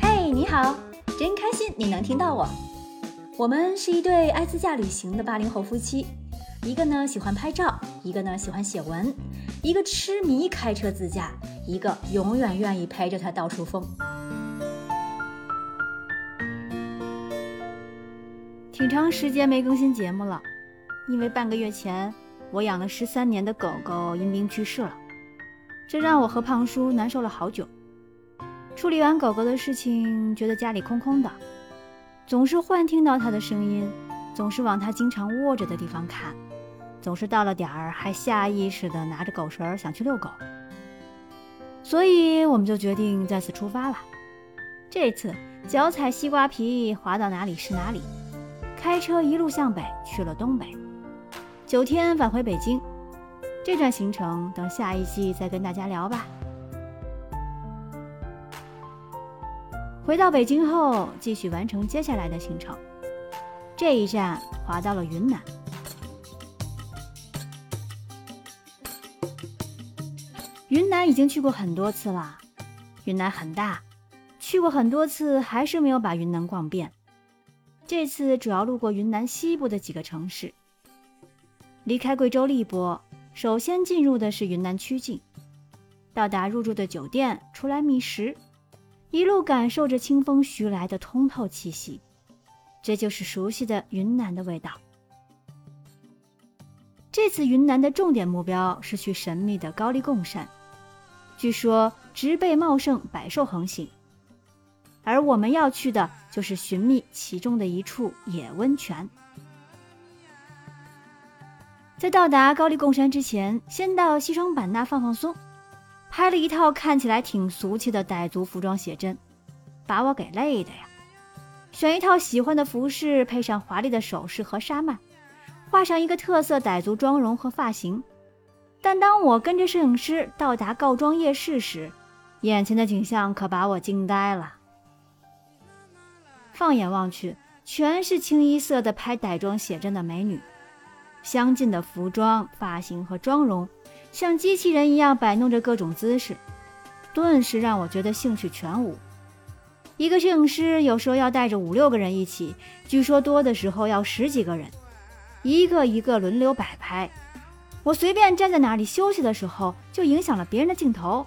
嘿，你好，真开心你能听到我。我们是一对爱自驾旅行的八零后夫妻，一个呢喜欢拍照，一个呢喜欢写文，一个痴迷开车自驾，一个永远愿意陪着他到处疯。挺长时间没更新节目了，因为半个月前我养了十三年的狗狗因病去世了，这让我和胖叔难受了好久。处理完狗狗的事情，觉得家里空空的。总是幻听到它的声音，总是往它经常窝着的地方看，总是到了点儿还下意识地拿着狗绳想去遛狗。所以我们就决定再次出发了。这次脚踩西瓜皮，滑到哪里是哪里，开车一路向北去了东北，九天返回北京。这段行程等下一季再跟大家聊吧。回到北京后，继续完成接下来的行程。这一站滑到了云南。云南已经去过很多次了，云南很大，去过很多次还是没有把云南逛遍。这次主要路过云南西部的几个城市。离开贵州荔波，首先进入的是云南曲靖。到达入住的酒店，出来觅食。一路感受着清风徐来的通透气息，这就是熟悉的云南的味道。这次云南的重点目标是去神秘的高黎贡山，据说植被茂盛，百兽横行。而我们要去的就是寻觅其中的一处野温泉。在到达高黎贡山之前，先到西双版纳放放松。拍了一套看起来挺俗气的傣族服装写真，把我给累的呀！选一套喜欢的服饰，配上华丽的首饰和纱幔，画上一个特色傣族妆容和发型。但当我跟着摄影师到达告庄夜市时，眼前的景象可把我惊呆了。放眼望去，全是清一色的拍傣妆写真的美女，相近的服装、发型和妆容。像机器人一样摆弄着各种姿势，顿时让我觉得兴趣全无。一个摄影师有时候要带着五六个人一起，据说多的时候要十几个人，一个一个轮流摆拍。我随便站在哪里休息的时候，就影响了别人的镜头，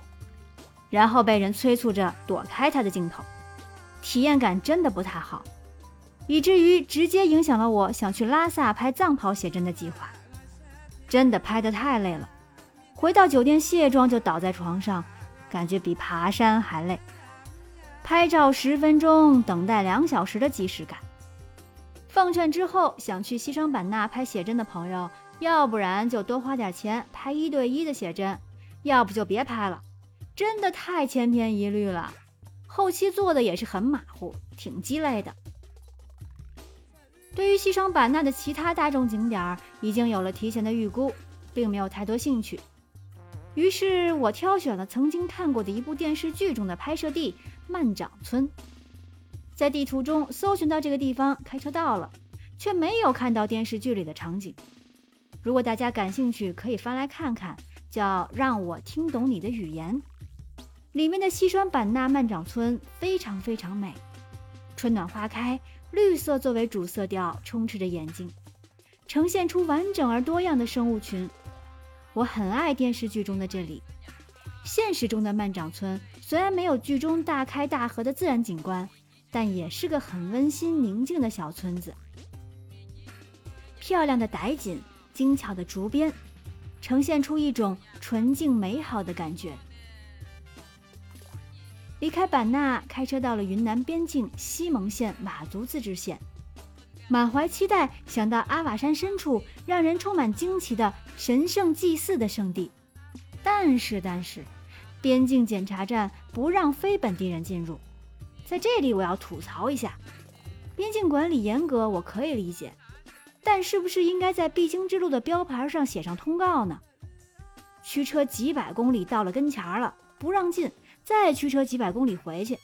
然后被人催促着躲开他的镜头，体验感真的不太好，以至于直接影响了我想去拉萨拍藏袍写真的计划。真的拍得太累了。回到酒店卸妆就倒在床上，感觉比爬山还累。拍照十分钟，等待两小时的即视感。奉劝之后想去西双版纳拍写真的朋友，要不然就多花点钱拍一对一的写真，要不就别拍了，真的太千篇一律了。后期做的也是很马虎，挺鸡肋的。对于西双版纳的其他大众景点，已经有了提前的预估，并没有太多兴趣。于是我挑选了曾经看过的一部电视剧中的拍摄地曼掌村，在地图中搜寻到这个地方，开车到了，却没有看到电视剧里的场景。如果大家感兴趣，可以翻来看看，叫《让我听懂你的语言》，里面的西双版纳曼掌村非常非常美，春暖花开，绿色作为主色调，充斥着眼睛，呈现出完整而多样的生物群。我很爱电视剧中的这里，现实中的曼掌村虽然没有剧中大开大合的自然景观，但也是个很温馨宁静的小村子。漂亮的傣锦，精巧的竹编，呈现出一种纯净美好的感觉。离开版纳，开车到了云南边境西蒙县佤族自治县。满怀期待，想到阿瓦山深处让人充满惊奇的神圣祭祀的圣地，但是但是，边境检查站不让非本地人进入。在这里，我要吐槽一下，边境管理严格，我可以理解，但是不是应该在必经之路的标牌上写上通告呢？驱车几百公里到了跟前儿了，不让进，再驱车几百公里回去，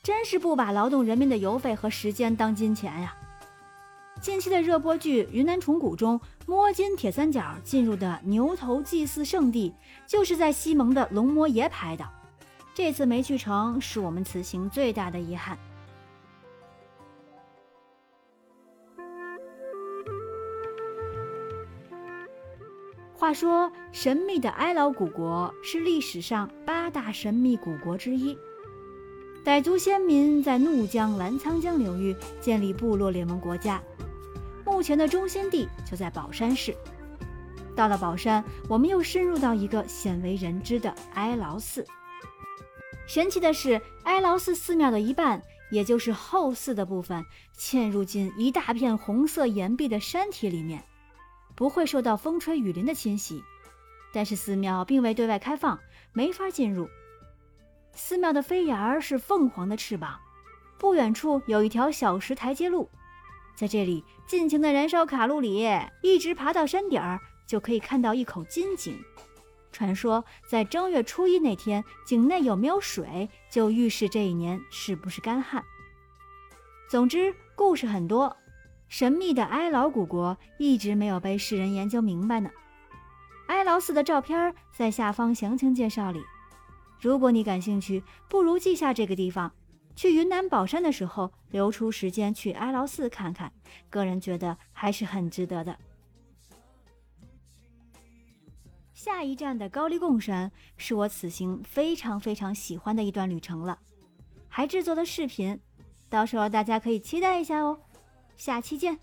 真是不把劳动人民的油费和时间当金钱呀！近期的热播剧《云南虫谷》中，摸金铁三角进入的牛头祭祀圣地，就是在西蒙的龙摩耶拍的。这次没去成，是我们此行最大的遗憾。话说，神秘的哀牢古国是历史上八大神秘古国之一。傣族先民在怒江、澜沧江流域建立部落联盟国家，目前的中心地就在宝山市。到了宝山，我们又深入到一个鲜为人知的哀牢寺。神奇的是，哀牢寺寺庙的一半，也就是后寺的部分，嵌入进一大片红色岩壁的山体里面。不会受到风吹雨淋的侵袭，但是寺庙并未对外开放，没法进入。寺庙的飞檐是凤凰的翅膀，不远处有一条小石台阶路，在这里尽情的燃烧卡路里，一直爬到山顶儿就可以看到一口金井。传说在正月初一那天，井内有没有水，就预示这一年是不是干旱。总之，故事很多。神秘的哀牢古国一直没有被世人研究明白呢。哀牢寺的照片在下方详情介绍里。如果你感兴趣，不如记下这个地方，去云南保山的时候留出时间去哀牢寺看看。个人觉得还是很值得的。下一站的高黎贡山是我此行非常非常喜欢的一段旅程了，还制作了视频，到时候大家可以期待一下哦。下期见。